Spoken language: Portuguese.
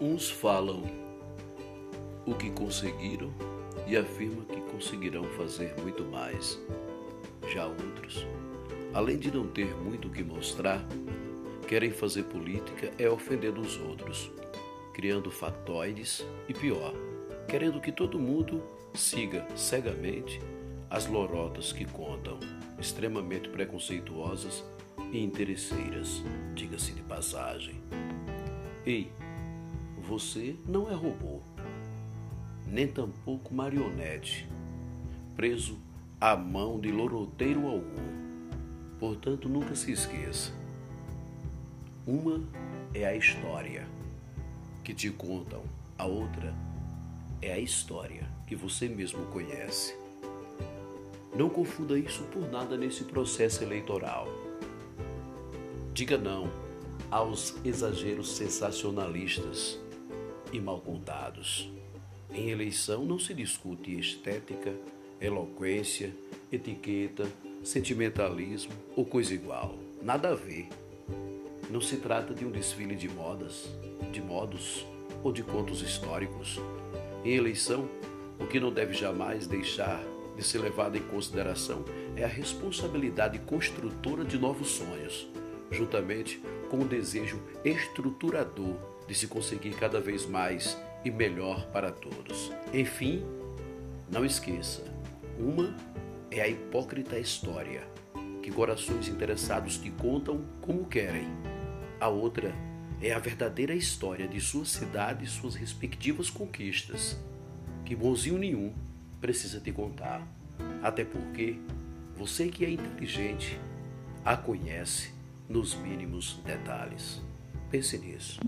Uns falam o que conseguiram e afirmam que conseguirão fazer muito mais. Já outros, além de não ter muito o que mostrar, querem fazer política é ofendendo os outros, criando factoides e pior, querendo que todo mundo siga cegamente as lorotas que contam, extremamente preconceituosas e interesseiras, diga-se de passagem. Ei, você não é robô, nem tampouco marionete, preso à mão de loroteiro algum. Portanto, nunca se esqueça. Uma é a história que te contam, a outra é a história que você mesmo conhece. Não confunda isso por nada nesse processo eleitoral. Diga não aos exageros sensacionalistas e mal contados. Em eleição não se discute estética, eloquência, etiqueta, sentimentalismo ou coisa igual. Nada a ver. Não se trata de um desfile de modas, de modos ou de contos históricos. Em eleição, o que não deve jamais deixar de ser levado em consideração é a responsabilidade construtora de novos sonhos, juntamente com o desejo estruturador de se conseguir cada vez mais e melhor para todos. Enfim, não esqueça: uma é a hipócrita história, que corações interessados te contam como querem. A outra é a verdadeira história de sua cidade e suas respectivas conquistas, que bonzinho nenhum precisa te contar. Até porque você que é inteligente a conhece nos mínimos detalhes. Pense nisso.